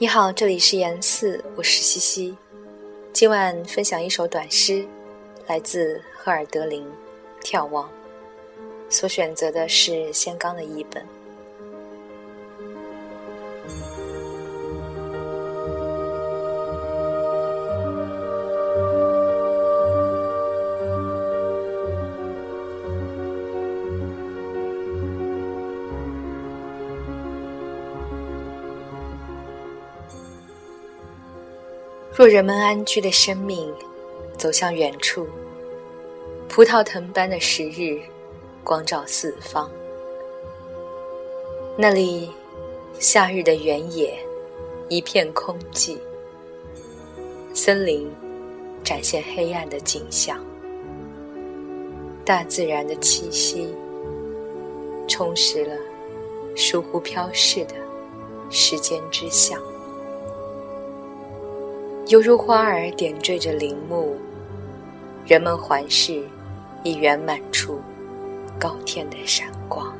你好，这里是言四，我是西西。今晚分享一首短诗，来自赫尔德林，《眺望》。所选择的是先刚的译本。若人们安居的生命走向远处，葡萄藤般的时日光照四方，那里夏日的原野一片空寂，森林展现黑暗的景象，大自然的气息充实了疏忽飘逝的时间之象。犹如花儿点缀着林木，人们环视，已圆满出高天的闪光。